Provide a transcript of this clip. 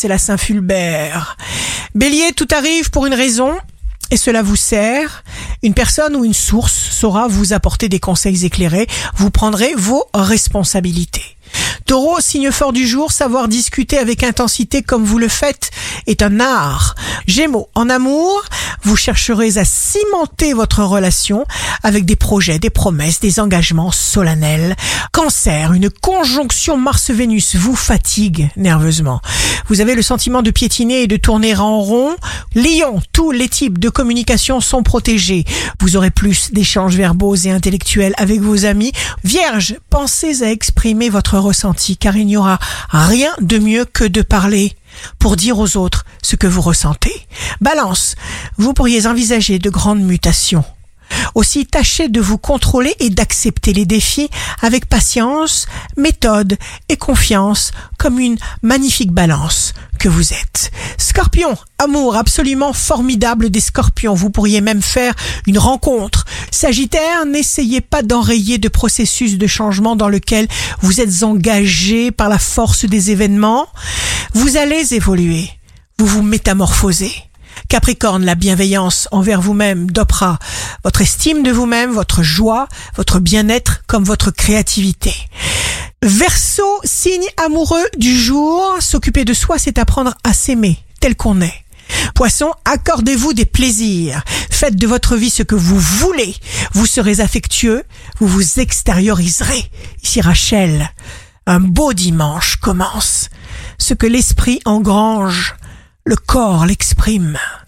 c'est la Saint-Fulbert. Bélier, tout arrive pour une raison et cela vous sert. Une personne ou une source saura vous apporter des conseils éclairés. Vous prendrez vos responsabilités. Taureau, signe fort du jour, savoir discuter avec intensité comme vous le faites est un art. Gémeaux, en amour, vous chercherez à cimenter votre relation avec des projets, des promesses, des engagements solennels. Cancer, une conjonction Mars-Vénus vous fatigue nerveusement. Vous avez le sentiment de piétiner et de tourner en rond. Lion, tous les types de communication sont protégés. Vous aurez plus d'échanges verbaux et intellectuels avec vos amis. Vierge, pensez à exprimer votre ressenti car il n'y aura rien de mieux que de parler pour dire aux autres ce que vous ressentez. Balance, vous pourriez envisager de grandes mutations. Aussi, tâchez de vous contrôler et d'accepter les défis avec patience, méthode et confiance comme une magnifique balance que vous êtes. Scorpion, amour absolument formidable des scorpions. Vous pourriez même faire une rencontre. Sagittaire, n'essayez pas d'enrayer de processus de changement dans lequel vous êtes engagé par la force des événements. Vous allez évoluer. Vous vous métamorphosez. Capricorne, la bienveillance envers vous-même dopera votre estime de vous-même, votre joie, votre bien-être comme votre créativité. Verseau, signe amoureux du jour, s'occuper de soi, c'est apprendre à s'aimer tel qu'on est. Poisson, accordez-vous des plaisirs. Faites de votre vie ce que vous voulez. Vous serez affectueux, vous vous extérioriserez. Ici Rachel, un beau dimanche commence. Ce que l'esprit engrange, le corps l'exprime.